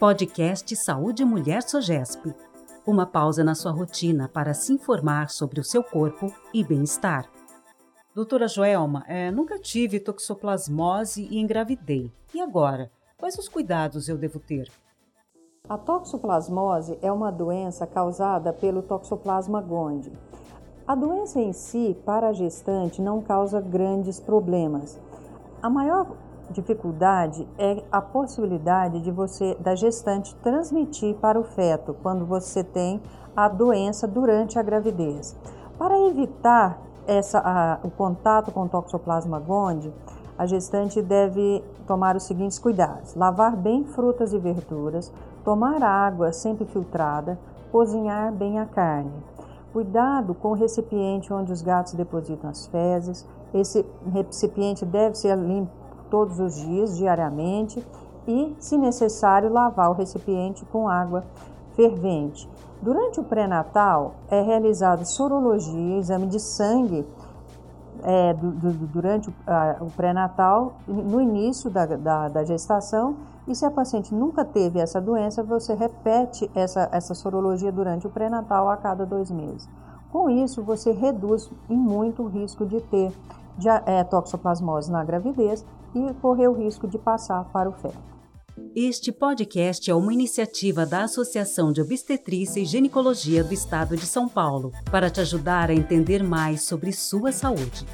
Podcast Saúde Mulher Sogesp. Uma pausa na sua rotina para se informar sobre o seu corpo e bem-estar. Doutora Joelma, é, nunca tive toxoplasmose e engravidei. E agora? Quais os cuidados eu devo ter? A toxoplasmose é uma doença causada pelo Toxoplasma gondii. A doença em si, para a gestante, não causa grandes problemas. A maior dificuldade é a possibilidade de você da gestante transmitir para o feto quando você tem a doença durante a gravidez. Para evitar essa, a, o contato com o Toxoplasma gondii, a gestante deve tomar os seguintes cuidados: lavar bem frutas e verduras, tomar água sempre filtrada, cozinhar bem a carne. Cuidado com o recipiente onde os gatos depositam as fezes. Esse recipiente deve ser limpo todos os dias, diariamente, e, se necessário, lavar o recipiente com água fervente. Durante o pré-natal é realizado sorologia, exame de sangue é, do, do, durante o, o pré-natal, no início da, da, da, gestação, e se a paciente nunca teve essa doença, você repete essa, essa sorologia durante o pré-natal a cada dois meses. Com isso, você reduz em muito o risco de ter de, é, toxoplasmose na gravidez e correr o risco de passar para o feto. Este podcast é uma iniciativa da Associação de Obstetrícia e Ginecologia do Estado de São Paulo para te ajudar a entender mais sobre sua saúde.